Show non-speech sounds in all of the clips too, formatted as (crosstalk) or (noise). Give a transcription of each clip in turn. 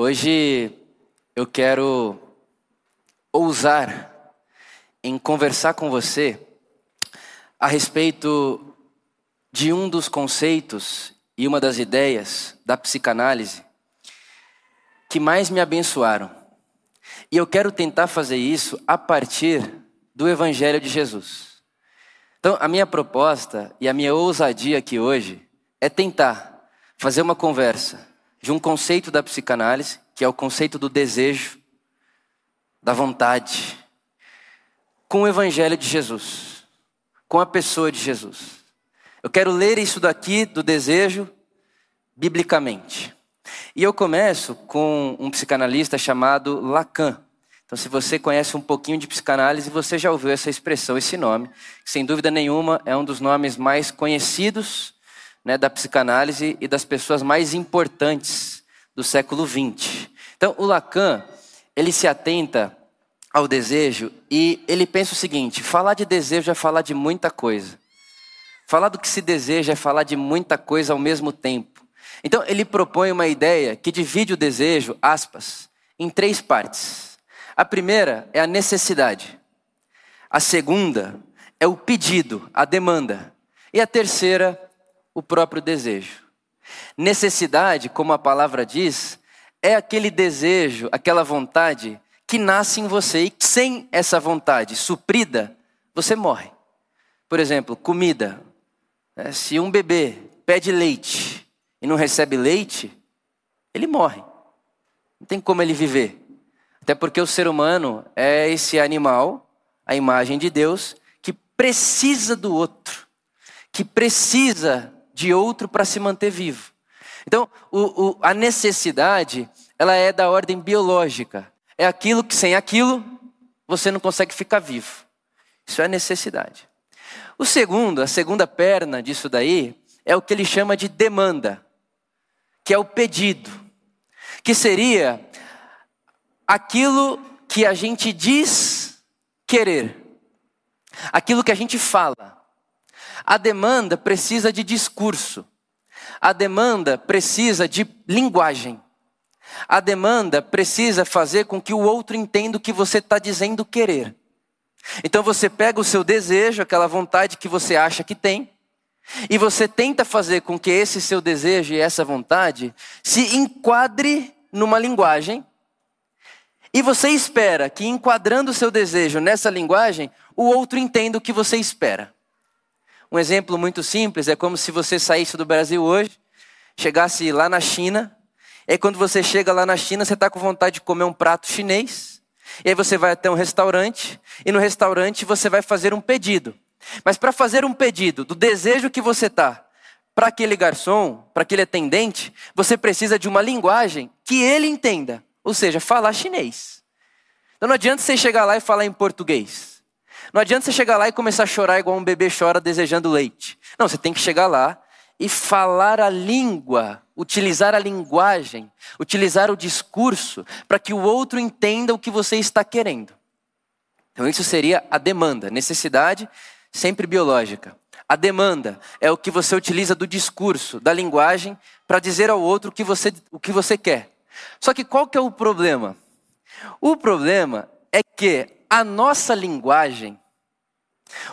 Hoje eu quero ousar em conversar com você a respeito de um dos conceitos e uma das ideias da psicanálise que mais me abençoaram. E eu quero tentar fazer isso a partir do Evangelho de Jesus. Então, a minha proposta e a minha ousadia aqui hoje é tentar fazer uma conversa de um conceito da psicanálise, que é o conceito do desejo, da vontade, com o Evangelho de Jesus, com a pessoa de Jesus. Eu quero ler isso daqui do desejo biblicamente. E eu começo com um psicanalista chamado Lacan. Então, se você conhece um pouquinho de psicanálise, você já ouviu essa expressão, esse nome, que sem dúvida nenhuma é um dos nomes mais conhecidos né, da psicanálise e das pessoas mais importantes do século XX. Então, o Lacan, ele se atenta ao desejo e ele pensa o seguinte: falar de desejo é falar de muita coisa. Falar do que se deseja é falar de muita coisa ao mesmo tempo. Então, ele propõe uma ideia que divide o desejo, aspas, em três partes. A primeira é a necessidade. A segunda é o pedido, a demanda. E a terceira o próprio desejo. Necessidade, como a palavra diz, é aquele desejo, aquela vontade que nasce em você e sem essa vontade suprida, você morre. Por exemplo, comida. Né? Se um bebê pede leite e não recebe leite, ele morre. Não tem como ele viver. Até porque o ser humano é esse animal, a imagem de Deus, que precisa do outro, que precisa de outro para se manter vivo. Então, o, o, a necessidade, ela é da ordem biológica. É aquilo que sem aquilo você não consegue ficar vivo. Isso é necessidade. O segundo, a segunda perna disso daí, é o que ele chama de demanda, que é o pedido, que seria aquilo que a gente diz querer, aquilo que a gente fala. A demanda precisa de discurso. A demanda precisa de linguagem. A demanda precisa fazer com que o outro entenda o que você está dizendo querer. Então você pega o seu desejo, aquela vontade que você acha que tem, e você tenta fazer com que esse seu desejo e essa vontade se enquadre numa linguagem, e você espera que enquadrando o seu desejo nessa linguagem, o outro entenda o que você espera. Um exemplo muito simples é como se você saísse do Brasil hoje, chegasse lá na China, e aí quando você chega lá na China, você está com vontade de comer um prato chinês, e aí você vai até um restaurante, e no restaurante você vai fazer um pedido. Mas para fazer um pedido do desejo que você está, para aquele garçom, para aquele atendente, você precisa de uma linguagem que ele entenda, ou seja, falar chinês. Então não adianta você chegar lá e falar em português. Não adianta você chegar lá e começar a chorar igual um bebê chora desejando leite. Não, você tem que chegar lá e falar a língua, utilizar a linguagem, utilizar o discurso para que o outro entenda o que você está querendo. Então isso seria a demanda, necessidade sempre biológica. A demanda é o que você utiliza do discurso, da linguagem, para dizer ao outro o que você, o que você quer. Só que qual que é o problema? O problema é que a nossa linguagem,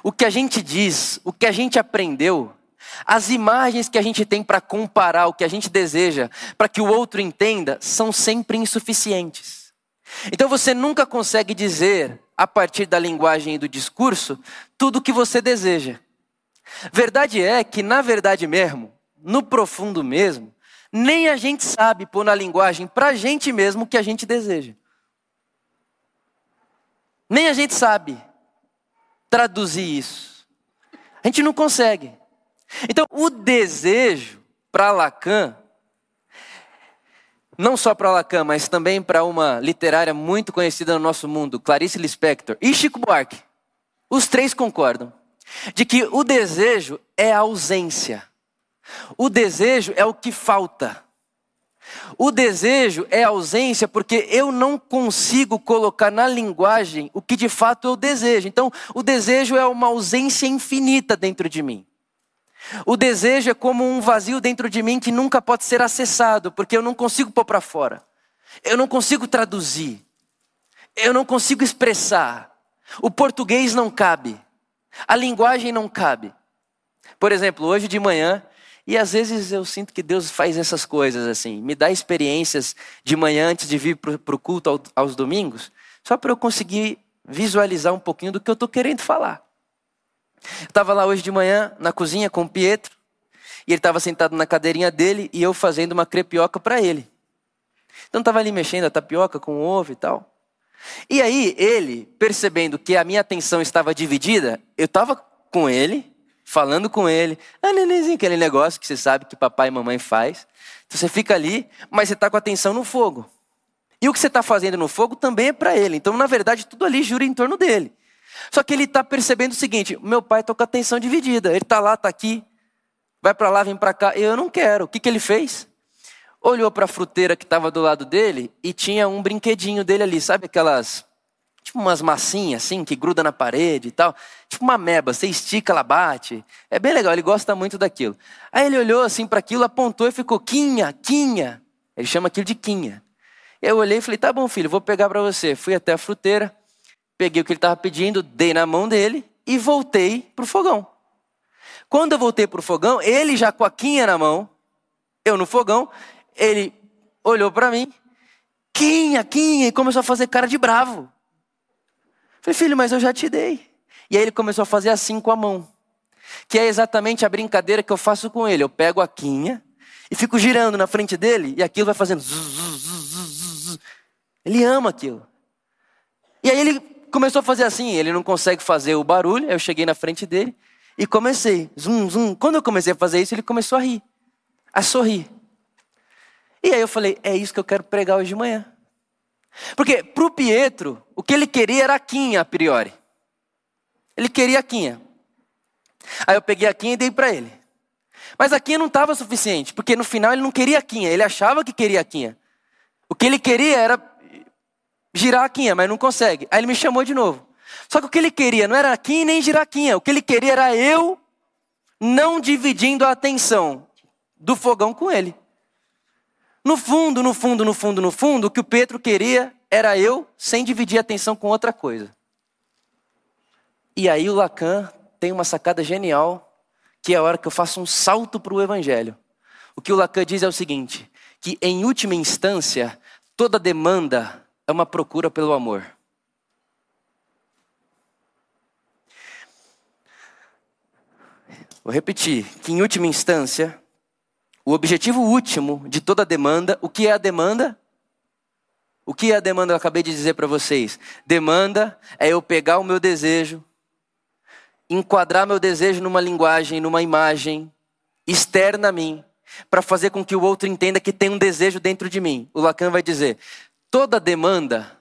o que a gente diz, o que a gente aprendeu, as imagens que a gente tem para comparar o que a gente deseja, para que o outro entenda, são sempre insuficientes. Então você nunca consegue dizer, a partir da linguagem e do discurso, tudo o que você deseja. Verdade é que, na verdade mesmo, no profundo mesmo, nem a gente sabe pôr na linguagem para a gente mesmo o que a gente deseja. Nem a gente sabe traduzir isso. A gente não consegue. Então, o desejo para Lacan, não só para Lacan, mas também para uma literária muito conhecida no nosso mundo, Clarice Lispector e Chico Buarque, os três concordam de que o desejo é a ausência. O desejo é o que falta. O desejo é ausência porque eu não consigo colocar na linguagem o que de fato eu desejo. Então, o desejo é uma ausência infinita dentro de mim. O desejo é como um vazio dentro de mim que nunca pode ser acessado, porque eu não consigo pôr para fora. Eu não consigo traduzir. Eu não consigo expressar. O português não cabe. A linguagem não cabe. Por exemplo, hoje de manhã, e às vezes eu sinto que Deus faz essas coisas assim, me dá experiências de manhã antes de vir para o culto ao, aos domingos, só para eu conseguir visualizar um pouquinho do que eu estou querendo falar. Estava lá hoje de manhã na cozinha com o Pietro, e ele estava sentado na cadeirinha dele e eu fazendo uma crepioca para ele. Então estava ali mexendo a tapioca com ovo e tal. E aí ele, percebendo que a minha atenção estava dividida, eu estava com ele, falando com ele, ah, nenenzinho, aquele negócio que você sabe que papai e mamãe faz. Então você fica ali, mas você está com a atenção no fogo. E o que você está fazendo no fogo também é para ele. Então, na verdade, tudo ali jura em torno dele. Só que ele está percebendo o seguinte: meu pai está com a atenção dividida. Ele está lá, está aqui, vai para lá, vem para cá. Eu não quero. O que, que ele fez? Olhou para a fruteira que estava do lado dele e tinha um brinquedinho dele ali, sabe aquelas tipo umas massinhas assim, que gruda na parede e tal. Tipo uma meba, você estica, ela bate. É bem legal, ele gosta muito daquilo. Aí ele olhou assim para aquilo, apontou e ficou, quinha, quinha. Ele chama aquilo de quinha. Eu olhei e falei, tá bom filho, vou pegar para você. Fui até a fruteira, peguei o que ele estava pedindo, dei na mão dele e voltei para o fogão. Quando eu voltei para o fogão, ele já com a quinha na mão, eu no fogão, ele olhou para mim, quinha, quinha, e começou a fazer cara de bravo. Falei, filho, mas eu já te dei. E aí ele começou a fazer assim com a mão. Que é exatamente a brincadeira que eu faço com ele. Eu pego a quinha e fico girando na frente dele e aquilo vai fazendo. Ele ama aquilo. E aí ele começou a fazer assim. Ele não consegue fazer o barulho. Eu cheguei na frente dele e comecei. Zum, zum. Quando eu comecei a fazer isso, ele começou a rir, a sorrir. E aí eu falei: é isso que eu quero pregar hoje de manhã. Porque para o Pietro, o que ele queria era a quinha a priori. Ele queria a quinha. Aí eu peguei a quinha e dei para ele. Mas a quinha não estava suficiente, porque no final ele não queria a quinha, ele achava que queria a quinha. O que ele queria era girar a quinha, mas não consegue. Aí ele me chamou de novo. Só que o que ele queria não era a quinha nem girar a quinha, o que ele queria era eu não dividindo a atenção do fogão com ele. No fundo, no fundo, no fundo, no fundo, o que o Pedro queria era eu sem dividir a atenção com outra coisa. E aí o Lacan tem uma sacada genial, que é a hora que eu faço um salto para o Evangelho. O que o Lacan diz é o seguinte: que em última instância, toda demanda é uma procura pelo amor. Vou repetir: que em última instância, o objetivo último de toda demanda, o que é a demanda? O que é a demanda? Eu acabei de dizer para vocês. Demanda é eu pegar o meu desejo, enquadrar meu desejo numa linguagem, numa imagem externa a mim, para fazer com que o outro entenda que tem um desejo dentro de mim. O Lacan vai dizer: toda demanda,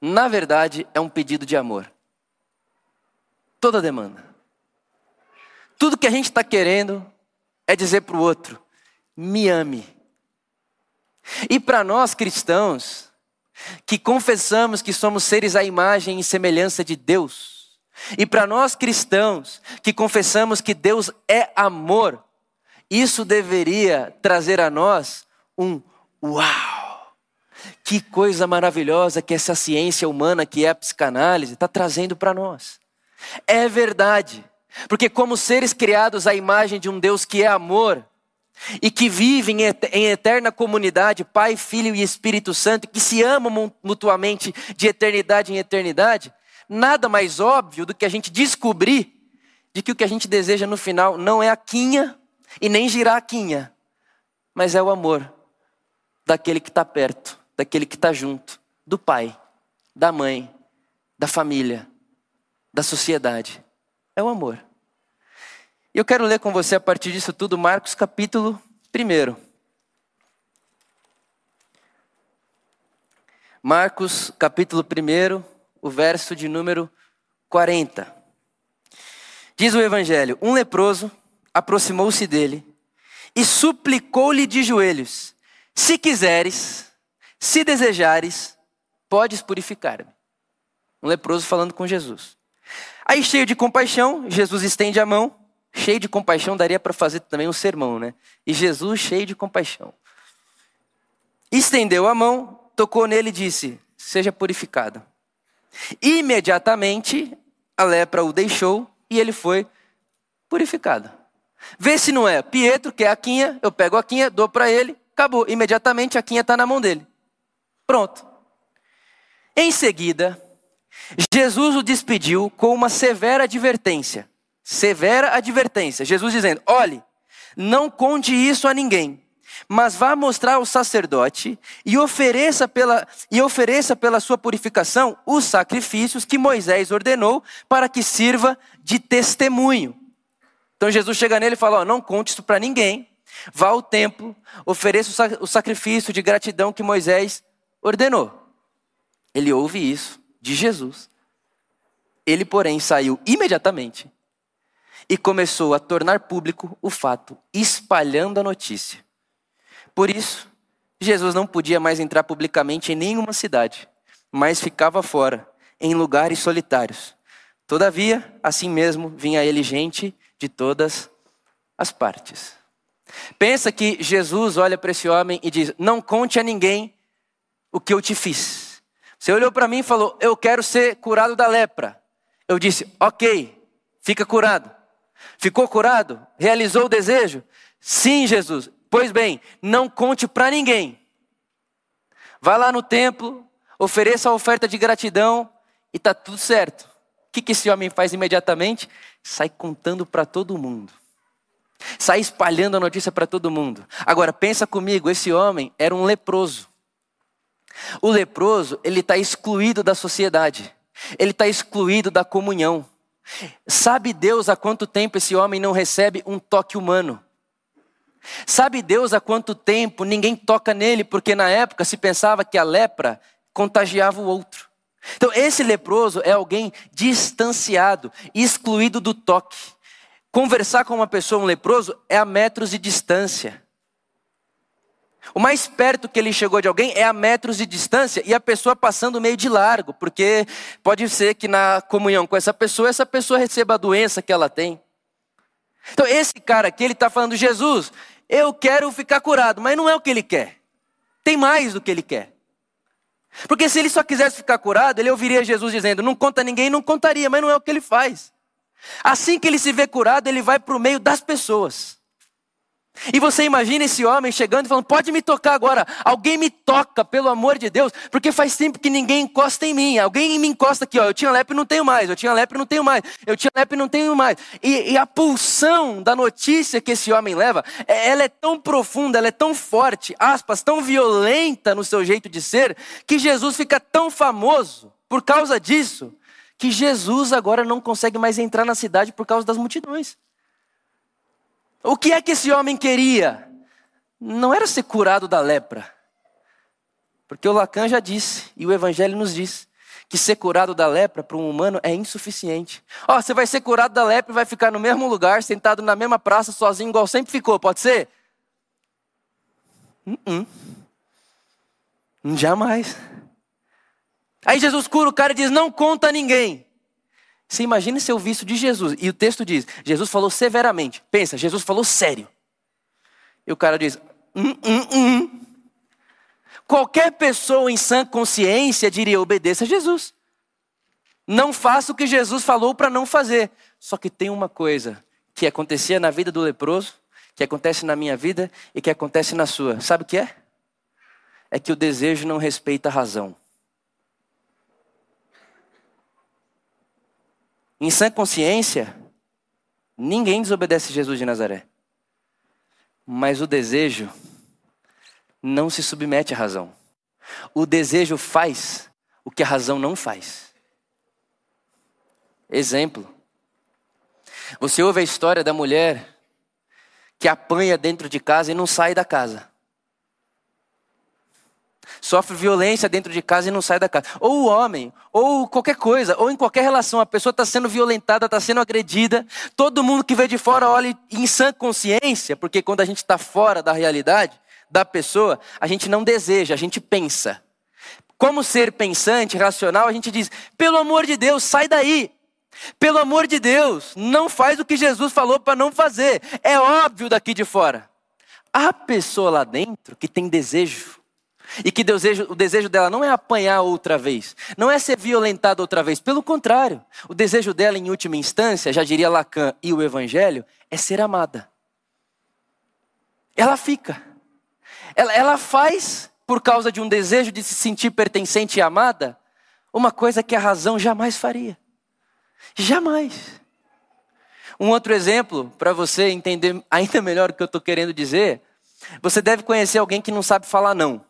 na verdade, é um pedido de amor. Toda demanda. Tudo que a gente está querendo é dizer para o outro: me ame. E para nós cristãos, que confessamos que somos seres à imagem e semelhança de Deus, e para nós cristãos, que confessamos que Deus é amor, isso deveria trazer a nós um uau! Que coisa maravilhosa que essa ciência humana que é a psicanálise está trazendo para nós. É verdade, porque como seres criados à imagem de um Deus que é amor, e que vivem em eterna comunidade, Pai, Filho e Espírito Santo, que se amam mutuamente de eternidade em eternidade, nada mais óbvio do que a gente descobrir de que o que a gente deseja no final não é a quinha e nem girar a quinha, mas é o amor daquele que está perto, daquele que está junto, do pai, da mãe, da família, da sociedade. É o amor. E eu quero ler com você a partir disso tudo Marcos capítulo 1. Marcos capítulo 1, o verso de número 40. Diz o evangelho: Um leproso aproximou-se dele e suplicou-lhe de joelhos: Se quiseres, se desejares, podes purificar-me. Um leproso falando com Jesus. Aí, cheio de compaixão, Jesus estende a mão cheio de compaixão, daria para fazer também um sermão, né? E Jesus cheio de compaixão. estendeu a mão, tocou nele e disse: Seja purificado. Imediatamente a lepra o deixou e ele foi purificado. Vê se não é. Pietro quer a quinha, eu pego a quinha, dou para ele, acabou. Imediatamente a quinha está na mão dele. Pronto. Em seguida, Jesus o despediu com uma severa advertência. Severa advertência. Jesus dizendo: olhe, não conte isso a ninguém, mas vá mostrar ao sacerdote e ofereça pela, e ofereça pela sua purificação os sacrifícios que Moisés ordenou para que sirva de testemunho. Então Jesus chega nele e fala: ó, não conte isso para ninguém, vá ao templo, ofereça o sacrifício de gratidão que Moisés ordenou. Ele ouve isso de Jesus. Ele, porém, saiu imediatamente e começou a tornar público o fato, espalhando a notícia. Por isso, Jesus não podia mais entrar publicamente em nenhuma cidade, mas ficava fora, em lugares solitários. Todavia, assim mesmo, vinha ele gente de todas as partes. Pensa que Jesus olha para esse homem e diz: Não conte a ninguém o que eu te fiz. Você olhou para mim e falou: Eu quero ser curado da lepra. Eu disse: Ok, fica curado. Ficou curado? Realizou o desejo? Sim, Jesus. Pois bem, não conte para ninguém. Vá lá no templo, ofereça a oferta de gratidão e está tudo certo. O que, que esse homem faz imediatamente? Sai contando para todo mundo. Sai espalhando a notícia para todo mundo. Agora, pensa comigo, esse homem era um leproso. O leproso, ele está excluído da sociedade. Ele está excluído da comunhão. Sabe Deus há quanto tempo esse homem não recebe um toque humano? Sabe Deus há quanto tempo ninguém toca nele, porque na época se pensava que a lepra contagiava o outro. Então, esse leproso é alguém distanciado, excluído do toque. Conversar com uma pessoa, um leproso, é a metros de distância. O mais perto que ele chegou de alguém é a metros de distância e a pessoa passando meio de largo, porque pode ser que na comunhão com essa pessoa, essa pessoa receba a doença que ela tem. Então, esse cara aqui, ele está falando, Jesus, eu quero ficar curado, mas não é o que ele quer. Tem mais do que ele quer. Porque se ele só quisesse ficar curado, ele ouviria Jesus dizendo: Não conta a ninguém, não contaria, mas não é o que ele faz. Assim que ele se vê curado, ele vai para o meio das pessoas. E você imagina esse homem chegando e falando: Pode me tocar agora, alguém me toca, pelo amor de Deus, porque faz tempo que ninguém encosta em mim. Alguém me encosta aqui, ó. Eu tinha lepre e não tenho mais, eu tinha lepre e não tenho mais, eu tinha lepre e não tenho mais. E, e, a pulsão da notícia que esse homem leva, é, ela é tão profunda, ela é tão forte, aspas, tão violenta no seu jeito de ser, que Jesus fica tão famoso por causa disso, que Jesus agora não consegue mais entrar na cidade por causa das multidões. O que é que esse homem queria? Não era ser curado da lepra. Porque o Lacan já disse, e o Evangelho nos diz, que ser curado da lepra para um humano é insuficiente. Ó, oh, você vai ser curado da lepra e vai ficar no mesmo lugar, sentado na mesma praça, sozinho, igual sempre ficou, pode ser? Uh -uh. Jamais. Aí Jesus cura o cara e diz: Não conta a ninguém. Você imagina se eu visto de Jesus. E o texto diz: Jesus falou severamente. Pensa, Jesus falou sério. E o cara diz: hum, hum, hum. Qualquer pessoa em sã consciência diria: obedeça a Jesus. Não faça o que Jesus falou para não fazer. Só que tem uma coisa que acontecia na vida do leproso, que acontece na minha vida e que acontece na sua. Sabe o que é? É que o desejo não respeita a razão. Em sã consciência, ninguém desobedece Jesus de Nazaré. Mas o desejo não se submete à razão. O desejo faz o que a razão não faz. Exemplo. Você ouve a história da mulher que apanha dentro de casa e não sai da casa sofre violência dentro de casa e não sai da casa. Ou o homem, ou qualquer coisa, ou em qualquer relação, a pessoa está sendo violentada, está sendo agredida. Todo mundo que vê de fora olha em sã consciência, porque quando a gente está fora da realidade da pessoa, a gente não deseja, a gente pensa. Como ser pensante, racional, a gente diz: pelo amor de Deus, sai daí. Pelo amor de Deus, não faz o que Jesus falou para não fazer. É óbvio daqui de fora. A pessoa lá dentro que tem desejo, E que desejo, o desejo dela não é apanhar outra vez, não é ser violentada outra vez, pelo contrário, o desejo dela, em última instância, já diria Lacan e o Evangelho, é ser amada. Ela fica, ela, ela faz, por causa de um desejo de se sentir pertencente e amada, uma coisa que a razão jamais faria. Jamais. Um outro exemplo, para você entender ainda (laughs) melhor o que eu estou querendo dizer, você deve conhecer alguém que não sabe falar não.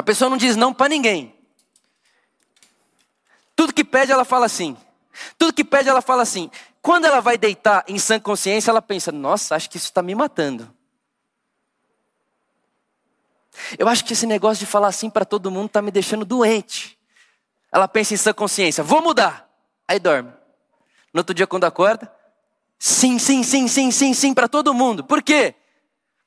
A pessoa não diz não para ninguém. Tudo que pede, ela fala sim. Tudo que pede, ela fala sim. Quando ela vai deitar em sã consciência, ela pensa: nossa, acho que isso está me matando. Eu acho que esse negócio de falar assim para todo mundo está me deixando doente. Ela pensa em sã consciência: vou mudar. Aí dorme. No outro dia, quando acorda, sim, sim, sim, sim, sim, sim para todo mundo. Por quê?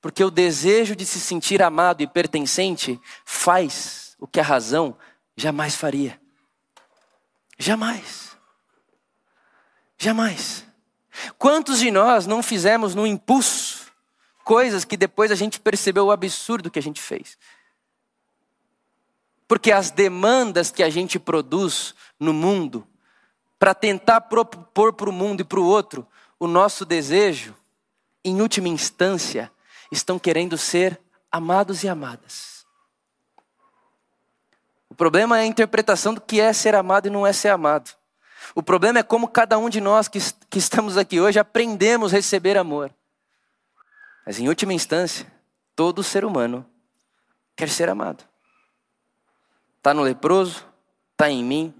Porque o desejo de se sentir amado e pertencente faz o que a razão jamais faria. Jamais. Jamais. Quantos de nós não fizemos no impulso coisas que depois a gente percebeu o absurdo que a gente fez? Porque as demandas que a gente produz no mundo, para tentar propor para o mundo e para o outro o nosso desejo, em última instância, estão querendo ser amados e amadas. O problema é a interpretação do que é ser amado e não é ser amado. O problema é como cada um de nós que, que estamos aqui hoje aprendemos a receber amor. Mas em última instância, todo ser humano quer ser amado. Está no leproso, está em mim,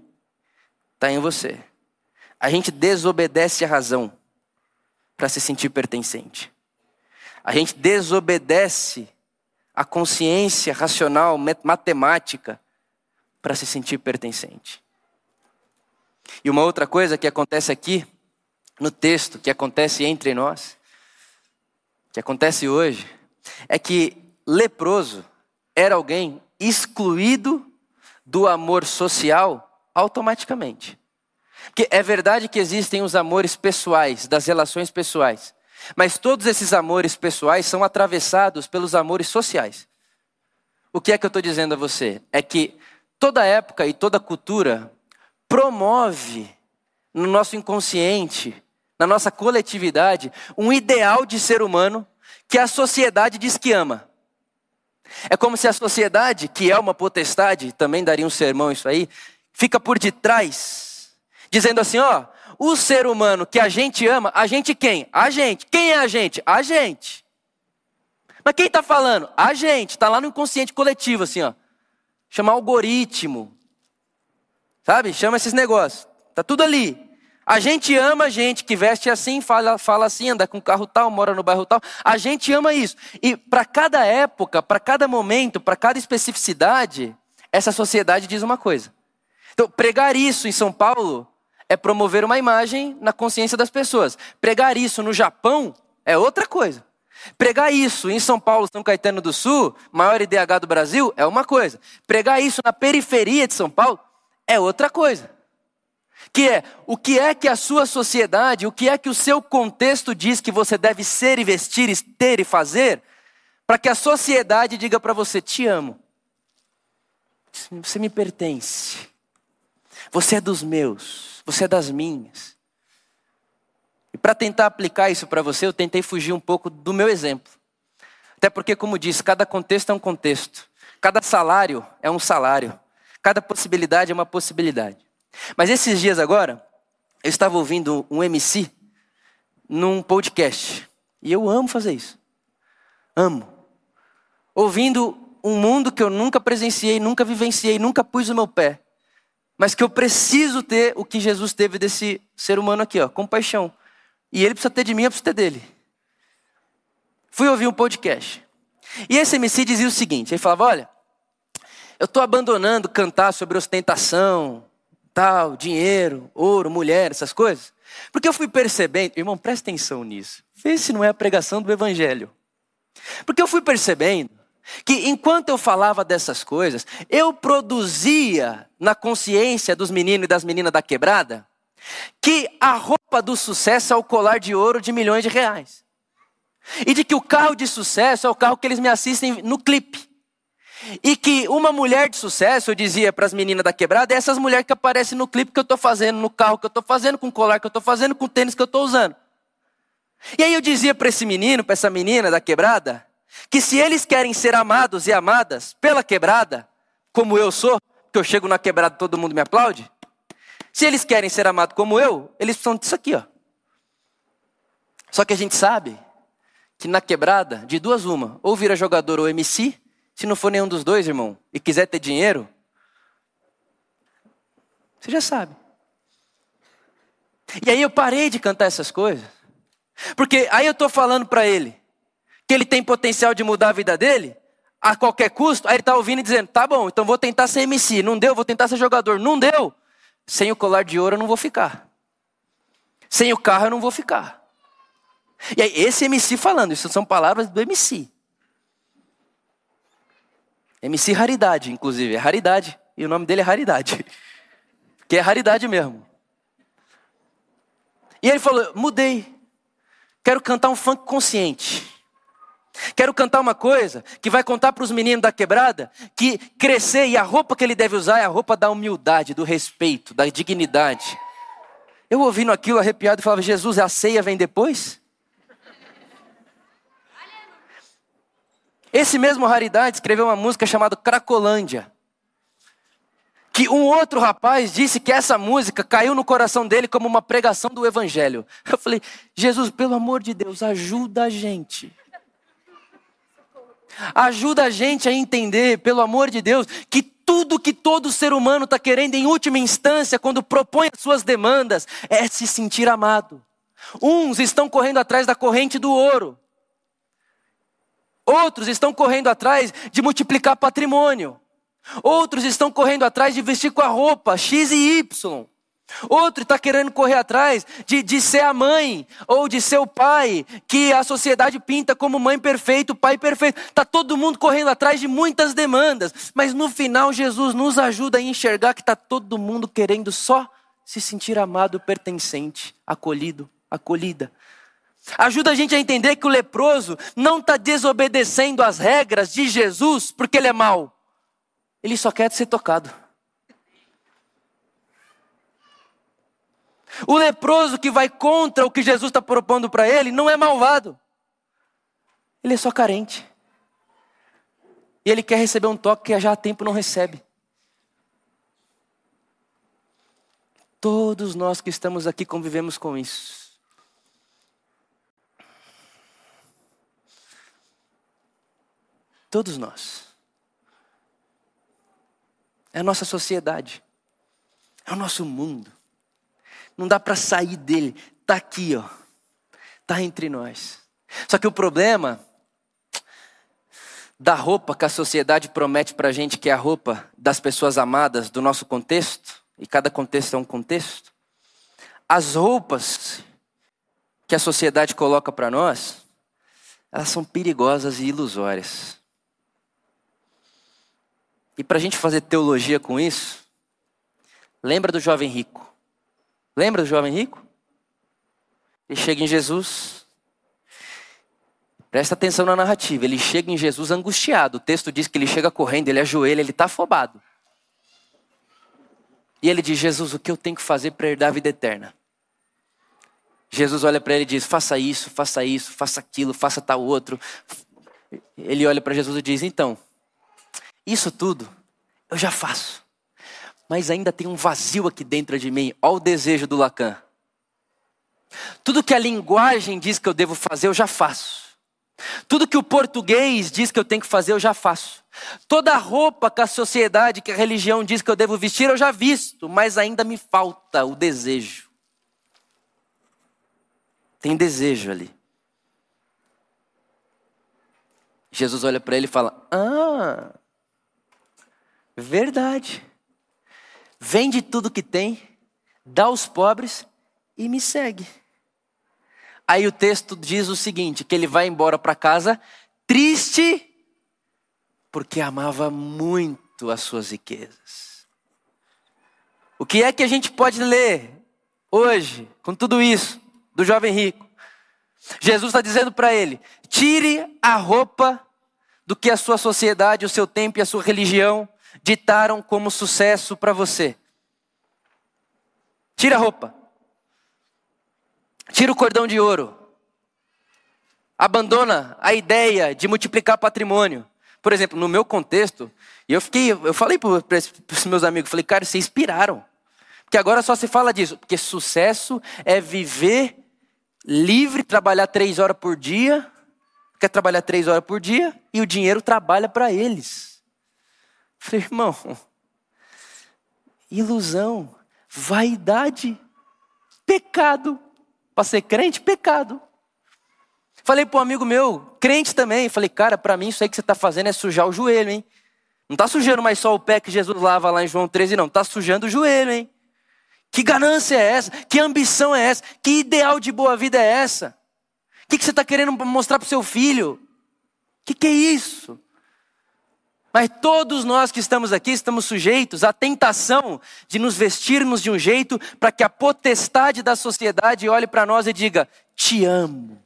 está em você. A gente desobedece a razão para se sentir pertencente. A gente desobedece a consciência racional, matemática, para se sentir pertencente. E uma outra coisa que acontece aqui, no texto, que acontece entre nós, que acontece hoje, é que leproso era alguém excluído do amor social automaticamente. Porque é verdade que existem os amores pessoais, das relações pessoais. Mas todos esses amores pessoais são atravessados pelos amores sociais. O que é que eu estou dizendo a você? É que toda época e toda cultura promove no nosso inconsciente, na nossa coletividade, um ideal de ser humano que a sociedade diz que ama. É como se a sociedade, que é uma potestade, também daria um sermão isso aí, fica por detrás, dizendo assim: ó, o ser humano que a gente ama, a gente quem? A gente. Quem é a gente? A gente. Mas quem está falando? A gente. Está lá no inconsciente coletivo, assim, ó. Chama algoritmo. Sabe? Chama esses negócios. Tá tudo ali. A gente ama a gente que veste assim, fala, fala assim, anda com carro tal, mora no bairro tal. A gente ama isso. E para cada época, para cada momento, para cada especificidade, essa sociedade diz uma coisa. Então, pregar isso em São Paulo é promover uma imagem na consciência das pessoas. Pregar isso no Japão é outra coisa. Pregar isso em São Paulo, São Caetano do Sul, maior IDH do Brasil, é uma coisa. Pregar isso na periferia de São Paulo é outra coisa. Que é o que é que a sua sociedade, o que é que o seu contexto diz que você deve ser e vestir, e ter e fazer, para que a sociedade diga para você: te amo. Você me pertence. Você é dos meus, você é das minhas. E para tentar aplicar isso para você, eu tentei fugir um pouco do meu exemplo. Até porque, como disse, cada contexto é um contexto, cada salário é um salário, cada possibilidade é uma possibilidade. Mas esses dias agora, eu estava ouvindo um MC num podcast. E eu amo fazer isso. Amo. Ouvindo um mundo que eu nunca presenciei, nunca vivenciei, nunca pus o meu pé mas que eu preciso ter o que Jesus teve desse ser humano aqui, ó, compaixão. E ele precisa ter de mim, eu preciso ter dele. Fui ouvir um podcast. E esse MC dizia o seguinte: ele falava, olha, eu estou abandonando cantar sobre ostentação, tal, dinheiro, ouro, mulher, essas coisas, porque eu fui percebendo, irmão, presta atenção nisso. Vê se não é a pregação do evangelho. Porque eu fui percebendo que enquanto eu falava dessas coisas, eu produzia na consciência dos meninos e das meninas da quebrada que a roupa do sucesso é o colar de ouro de milhões de reais. E de que o carro de sucesso é o carro que eles me assistem no clipe. E que uma mulher de sucesso, eu dizia para as meninas da quebrada, é essas mulheres que aparecem no clipe que eu estou fazendo, no carro que eu estou fazendo, com o colar que eu estou fazendo, com o tênis que eu estou usando. E aí eu dizia para esse menino, para essa menina da quebrada, que se eles querem ser amados e amadas pela quebrada, como eu sou, que eu chego na quebrada e todo mundo me aplaude, se eles querem ser amados como eu, eles precisam disso aqui, ó. Só que a gente sabe que na quebrada, de duas uma, ou vira jogador ou MC, se não for nenhum dos dois, irmão, e quiser ter dinheiro, você já sabe. E aí eu parei de cantar essas coisas. Porque aí eu estou falando para ele que ele tem potencial de mudar a vida dele a qualquer custo. Aí ele está ouvindo e dizendo: tá bom, então vou tentar ser MC. Não deu, vou tentar ser jogador. Não deu. Sem o colar de ouro eu não vou ficar. Sem o carro eu não vou ficar. E aí, esse MC falando, isso são palavras do MC. MC Raridade, inclusive, é raridade. E o nome dele é Raridade. (laughs) Que é raridade mesmo. E ele falou: mudei. Quero cantar um funk consciente. Quero cantar uma coisa que vai contar para os meninos da quebrada que crescer e a roupa que ele deve usar é a roupa da humildade, do respeito, da dignidade. Eu ouvindo aquilo arrepiado falava: Jesus, a ceia vem depois? Esse mesmo Raridade escreveu uma música chamada Cracolândia. Que um outro rapaz disse que essa música caiu no coração dele como uma pregação do Evangelho. Eu falei, Jesus, pelo amor de Deus, ajuda a gente. Ajuda a gente a entender, pelo amor de Deus, que tudo que todo ser humano está querendo em última instância, quando propõe as suas demandas, é se sentir amado. Uns estão correndo atrás da corrente do ouro, Outros estão correndo atrás de multiplicar patrimônio. Outros estão correndo atrás de vestir com a roupa X e Y. Outro está querendo correr atrás de, de ser a mãe ou de ser o pai, que a sociedade pinta como mãe perfeita, pai perfeito. Está todo mundo correndo atrás de muitas demandas, mas no final Jesus nos ajuda a enxergar que está todo mundo querendo só se sentir amado, pertencente, acolhido, acolhida. Ajuda a gente a entender que o leproso não está desobedecendo as regras de Jesus porque ele é mau. Ele só quer ser tocado. O leproso que vai contra o que Jesus está propondo para ele não é malvado. Ele é só carente. E ele quer receber um toque que já há tempo não recebe. Todos nós que estamos aqui convivemos com isso. Todos nós. É a nossa sociedade. É o nosso mundo. Não dá para sair dele. Está aqui, ó. Está entre nós. Só que o problema da roupa que a sociedade promete para a gente, que é a roupa das pessoas amadas do nosso contexto, e cada contexto é um contexto, as roupas que a sociedade coloca para nós, elas são perigosas e ilusórias. E para a gente fazer teologia com isso, lembra do jovem rico. Lembra do jovem rico? Ele chega em Jesus. Presta atenção na narrativa. Ele chega em Jesus angustiado. O texto diz que ele chega correndo, ele ajoelha, ele está afobado. E ele diz: Jesus, o que eu tenho que fazer para herdar a vida eterna? Jesus olha para ele e diz: Faça isso, faça isso, faça aquilo, faça tal outro. Ele olha para Jesus e diz: Então, isso tudo eu já faço. Mas ainda tem um vazio aqui dentro de mim. Olha o desejo do Lacan. Tudo que a linguagem diz que eu devo fazer, eu já faço. Tudo que o português diz que eu tenho que fazer, eu já faço. Toda a roupa que a sociedade, que a religião diz que eu devo vestir, eu já visto, mas ainda me falta o desejo. Tem desejo ali. Jesus olha para ele e fala: Ah, Verdade. Vende tudo que tem, dá aos pobres e me segue. Aí o texto diz o seguinte: que ele vai embora para casa triste, porque amava muito as suas riquezas. O que é que a gente pode ler hoje, com tudo isso, do jovem rico? Jesus está dizendo para ele: tire a roupa do que a sua sociedade, o seu tempo e a sua religião ditaram como sucesso para você. Tira a roupa. Tira o cordão de ouro. Abandona a ideia de multiplicar patrimônio. Por exemplo, no meu contexto, eu fiquei, eu falei para os meus amigos, falei, cara, vocês inspiraram. Porque agora só se fala disso. Porque sucesso é viver livre, trabalhar três horas por dia. Quer trabalhar três horas por dia e o dinheiro trabalha para eles. Falei, irmão, ilusão, vaidade, pecado. Para ser crente, pecado. Falei para um amigo meu, crente também, falei, cara, para mim isso aí que você está fazendo é sujar o joelho, hein? Não está sujando mais só o pé que Jesus lava lá em João 13, não. Está sujando o joelho, hein? Que ganância é essa? Que ambição é essa? Que ideal de boa vida é essa? O que, que você está querendo mostrar para o seu filho? O que, que é isso? Mas todos nós que estamos aqui estamos sujeitos à tentação de nos vestirmos de um jeito para que a potestade da sociedade olhe para nós e diga: Te amo.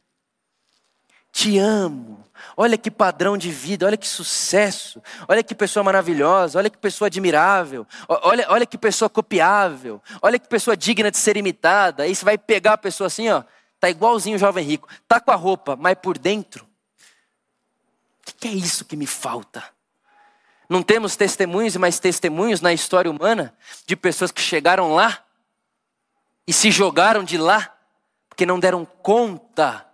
Te amo. Olha que padrão de vida, olha que sucesso, olha que pessoa maravilhosa, olha que pessoa admirável, olha, olha que pessoa copiável, olha que pessoa digna de ser imitada. Aí você vai pegar a pessoa assim, ó, tá igualzinho o jovem rico, tá com a roupa, mas por dentro, o que é isso que me falta? Não temos testemunhos e mais testemunhos na história humana de pessoas que chegaram lá e se jogaram de lá porque não deram conta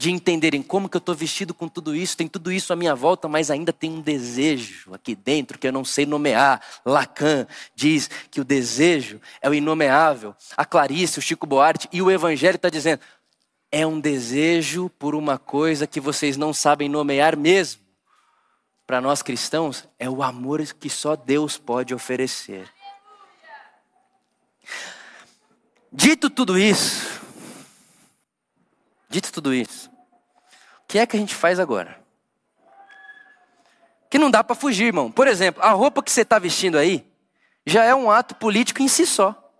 de entenderem como que eu estou vestido com tudo isso, tem tudo isso à minha volta, mas ainda tem um desejo aqui dentro que eu não sei nomear. Lacan diz que o desejo é o inomeável. A Clarice, o Chico Buarque e o Evangelho está dizendo, é um desejo por uma coisa que vocês não sabem nomear mesmo. Para nós cristãos, é o amor que só Deus pode oferecer. Dito tudo isso, dito tudo isso, que é que a gente faz agora? Que não dá para fugir, irmão. Por exemplo, a roupa que você está vestindo aí já é um ato político em si só.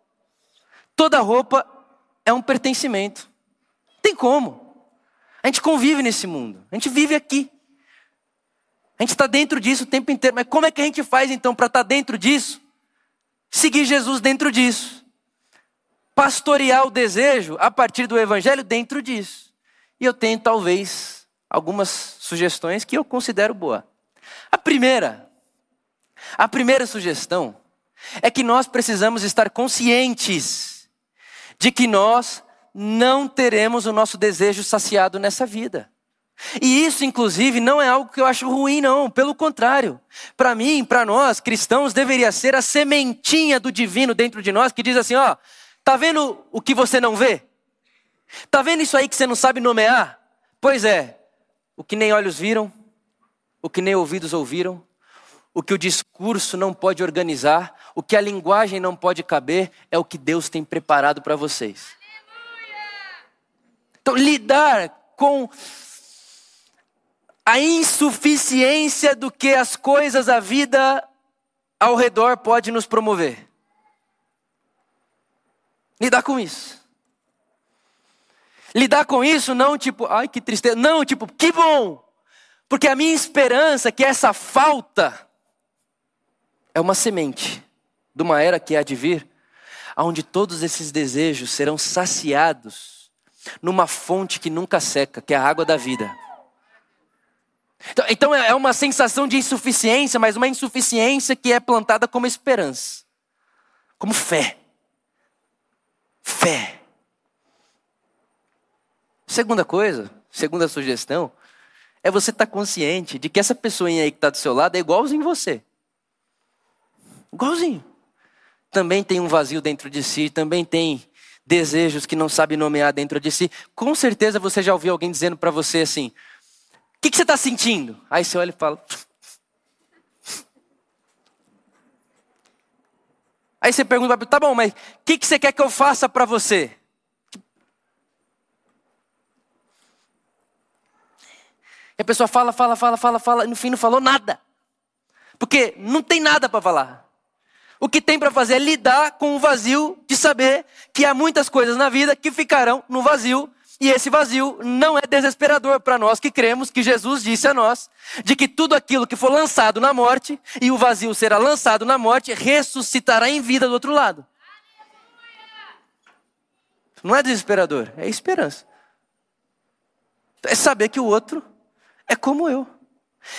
Toda roupa é um pertencimento. Tem como. A gente convive nesse mundo. A gente vive aqui. A gente está dentro disso o tempo inteiro. Mas como é que a gente faz então para estar tá dentro disso? Seguir Jesus dentro disso. Pastorear o desejo a partir do evangelho dentro disso. E eu tenho talvez algumas sugestões que eu considero boa. A primeira, a primeira sugestão é que nós precisamos estar conscientes de que nós não teremos o nosso desejo saciado nessa vida. E isso, inclusive, não é algo que eu acho ruim, não. Pelo contrário. Para mim, para nós, cristãos, deveria ser a sementinha do divino dentro de nós que diz assim: ó, tá vendo o que você não vê? Tá vendo isso aí que você não sabe nomear? Pois é, o que nem olhos viram, o que nem ouvidos ouviram, o que o discurso não pode organizar, o que a linguagem não pode caber, é o que Deus tem preparado para vocês. Então, lidar com a insuficiência do que as coisas, a vida ao redor pode nos promover. Lidar com isso. Lidar com isso não tipo, ai que tristeza, não, tipo, que bom. Porque a minha esperança é que essa falta é uma semente de uma era que há de vir, onde todos esses desejos serão saciados numa fonte que nunca seca, que é a água da vida. Então, então é uma sensação de insuficiência, mas uma insuficiência que é plantada como esperança, como fé. Fé. Segunda coisa, segunda sugestão, é você estar tá consciente de que essa pessoinha aí que está do seu lado é igualzinho você. Igualzinho. Também tem um vazio dentro de si, também tem desejos que não sabe nomear dentro de si. Com certeza você já ouviu alguém dizendo para você assim: que, que você está sentindo? Aí você olha e fala. Aí você pergunta, tá bom, mas o que, que você quer que eu faça para você? E a pessoa fala, fala, fala, fala, fala, e no fim não falou nada. Porque não tem nada para falar. O que tem para fazer é lidar com o vazio de saber que há muitas coisas na vida que ficarão no vazio E esse vazio não é desesperador para nós que cremos que Jesus disse a nós de que tudo aquilo que for lançado na morte e o vazio será lançado na morte ressuscitará em vida do outro lado. Não é desesperador, é esperança. É saber que o outro é como eu.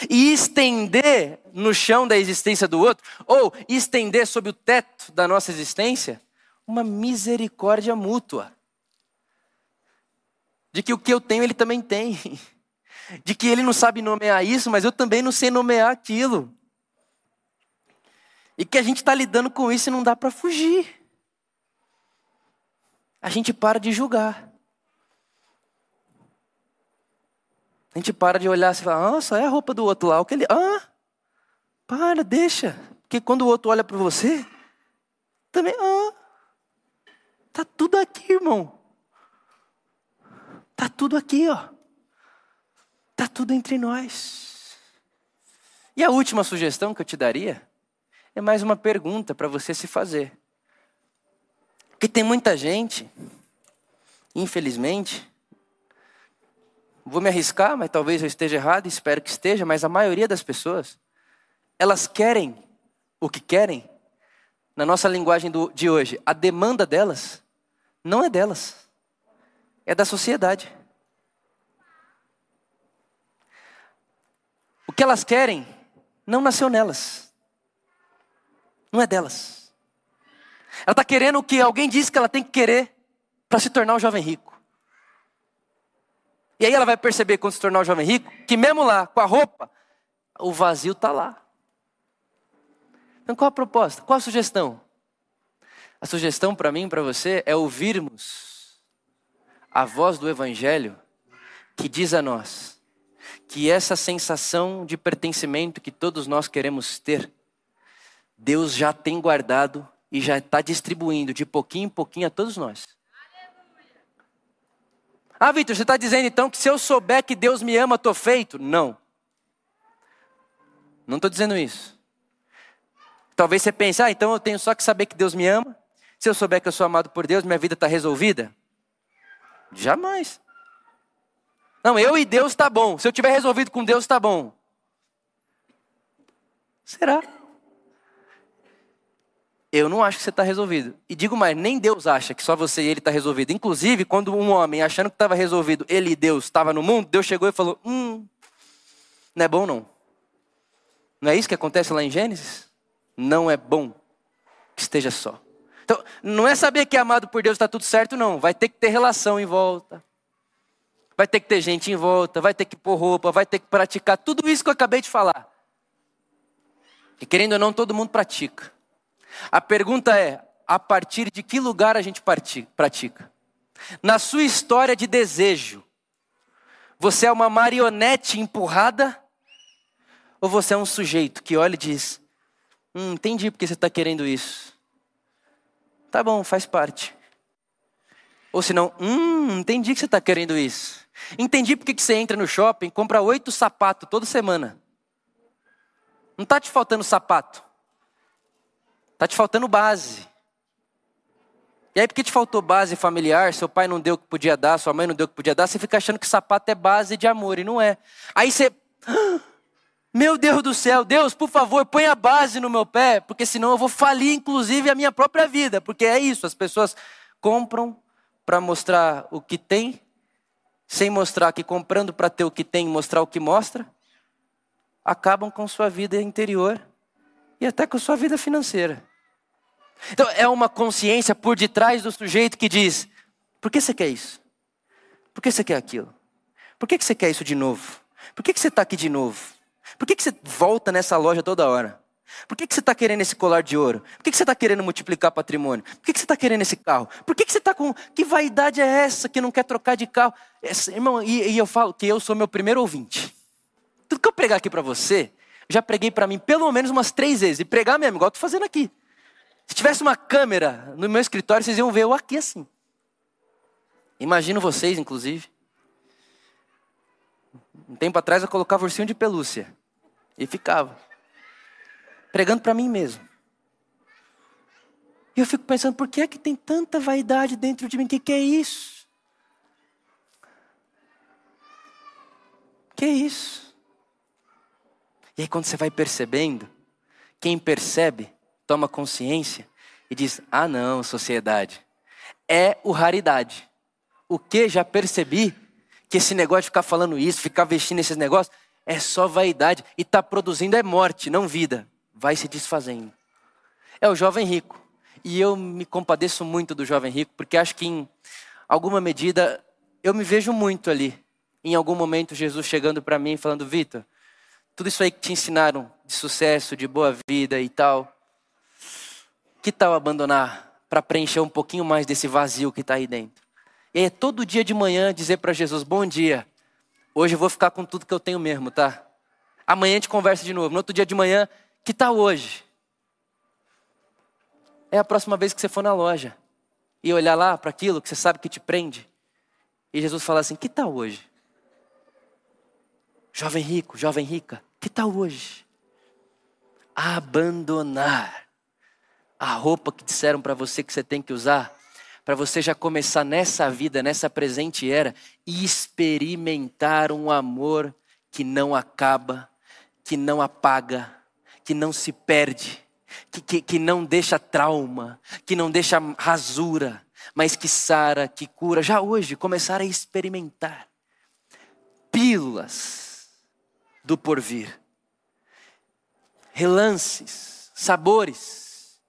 E estender no chão da existência do outro, ou estender sob o teto da nossa existência, uma misericórdia mútua de que o que eu tenho ele também tem, (laughs) de que ele não sabe nomear isso, mas eu também não sei nomear aquilo, e que a gente está lidando com isso e não dá para fugir. A gente para de julgar. A gente para de olhar e falar, nossa, é a roupa do outro lá. O que ele. Ah, para, deixa. Porque quando o outro olha para você, também. Ah, tá tudo aqui, irmão. Tá tudo aqui, ó. Tá tudo entre nós. E a última sugestão que eu te daria é mais uma pergunta para você se fazer. Porque tem muita gente, infelizmente, vou me arriscar, mas talvez eu esteja errado, espero que esteja, mas a maioria das pessoas, elas querem o que querem, na nossa linguagem do, de hoje, a demanda delas não é delas é da sociedade. O que elas querem não nasceu nelas, não é delas. Ela está querendo o que alguém disse que ela tem que querer para se tornar um jovem rico. E aí ela vai perceber quando se tornar um jovem rico que mesmo lá com a roupa, o vazio está lá. Então qual a proposta? Qual a sugestão? A sugestão para mim para você é ouvirmos a voz do Evangelho que diz a nós que essa sensação de pertencimento que todos nós queremos ter, Deus já tem guardado e já está distribuindo de pouquinho em pouquinho a todos nós. Ah, Vitor, você está dizendo então que se eu souber que Deus me ama, estou feito? Não. Não estou dizendo isso. Talvez você pense, ah, então eu tenho só que saber que Deus me ama. Se eu souber que eu sou amado por Deus, minha vida está resolvida. Jamais. Não, eu e Deus está bom. Se eu tiver resolvido com Deus, está bom. Será? Eu não acho que você está resolvido. E digo mais, nem Deus acha que só você e ele está resolvido. Inclusive, quando um homem, achando que estava resolvido, ele e Deus estava no mundo, Deus chegou e falou: Hum, não é bom não. Não é isso que acontece lá em Gênesis? Não é bom que esteja só. Então, não é saber que é amado por Deus está tudo certo, não. Vai ter que ter relação em volta. Vai ter que ter gente em volta, vai ter que pôr roupa, vai ter que praticar tudo isso que eu acabei de falar. E querendo ou não, todo mundo pratica. A pergunta é: a partir de que lugar a gente pratica? Na sua história de desejo, você é uma marionete empurrada? Ou você é um sujeito que olha e diz: Hum, entendi porque você está querendo isso. Tá bom, faz parte. Ou senão, hum, entendi que você está querendo isso. Entendi porque que você entra no shopping e compra oito sapatos toda semana. Não está te faltando sapato. Está te faltando base. E aí, porque te faltou base familiar, seu pai não deu o que podia dar, sua mãe não deu o que podia dar, você fica achando que sapato é base de amor, e não é. Aí você. (gasps) Meu Deus do céu, Deus, por favor, põe a base no meu pé, porque senão eu vou falir, inclusive, a minha própria vida. Porque é isso, as pessoas compram para mostrar o que tem, sem mostrar que comprando para ter o que tem, mostrar o que mostra, acabam com sua vida interior e até com sua vida financeira. Então, é uma consciência por detrás do sujeito que diz: por que você quer isso? Por que você quer aquilo? Por que você quer isso de novo? Por que você está aqui de novo? Por que, que você volta nessa loja toda hora? Por que, que você está querendo esse colar de ouro? Por que, que você está querendo multiplicar patrimônio? Por que, que você está querendo esse carro? Por que, que você está com. Que vaidade é essa que não quer trocar de carro? Essa, irmão, e, e eu falo que eu sou meu primeiro ouvinte. Tudo que eu pregar aqui para você, já preguei para mim pelo menos umas três vezes. E pregar mesmo, igual eu estou fazendo aqui. Se tivesse uma câmera no meu escritório, vocês iam ver eu aqui assim. Imagino vocês, inclusive. Um tempo atrás eu colocava ursinho de pelúcia. E ficava. Pregando para mim mesmo. E eu fico pensando, por que é que tem tanta vaidade dentro de mim? O que, que é isso? Que isso? E aí, quando você vai percebendo, quem percebe, toma consciência e diz: Ah, não, sociedade, é o raridade. O que já percebi que esse negócio de ficar falando isso, ficar vestindo esses negócios, é só vaidade e está produzindo é morte, não vida. Vai se desfazendo. É o jovem rico. E eu me compadeço muito do jovem rico, porque acho que em alguma medida eu me vejo muito ali. Em algum momento, Jesus chegando para mim e falando: Vitor, tudo isso aí que te ensinaram de sucesso, de boa vida e tal, que tal abandonar para preencher um pouquinho mais desse vazio que está aí dentro? E é todo dia de manhã dizer para Jesus: Bom dia, hoje eu vou ficar com tudo que eu tenho mesmo, tá? Amanhã a gente conversa de novo. No outro dia de manhã, que tal hoje? É a próxima vez que você for na loja e olhar lá para aquilo que você sabe que te prende. E Jesus fala assim: Que tal hoje? Jovem rico, jovem rica, que tal hoje? Abandonar a roupa que disseram para você que você tem que usar, para você já começar nessa vida, nessa presente era, e experimentar um amor que não acaba, que não apaga, que não se perde, que, que, que não deixa trauma, que não deixa rasura, mas que sara, que cura. Já hoje, começar a experimentar pílulas do porvir, relances, sabores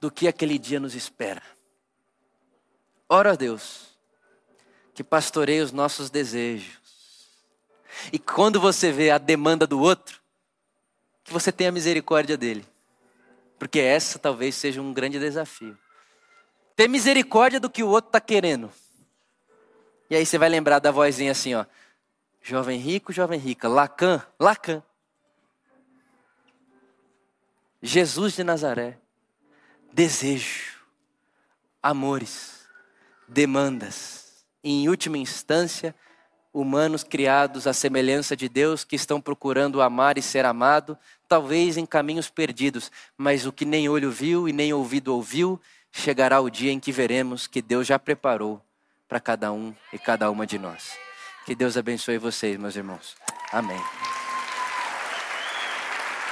do que aquele dia nos espera. Ora a Deus, que pastoreie os nossos desejos. E quando você vê a demanda do outro, que você tenha misericórdia dele. Porque essa talvez seja um grande desafio. Ter misericórdia do que o outro está querendo. E aí você vai lembrar da vozinha assim, ó. Jovem rico, jovem rica. Lacan, Lacan. Jesus de Nazaré. Desejo, amores, demandas. E, em última instância, humanos criados à semelhança de Deus que estão procurando amar e ser amado, talvez em caminhos perdidos, mas o que nem olho viu e nem ouvido ouviu, chegará o dia em que veremos que Deus já preparou para cada um e cada uma de nós. Que Deus abençoe vocês, meus irmãos. Amém.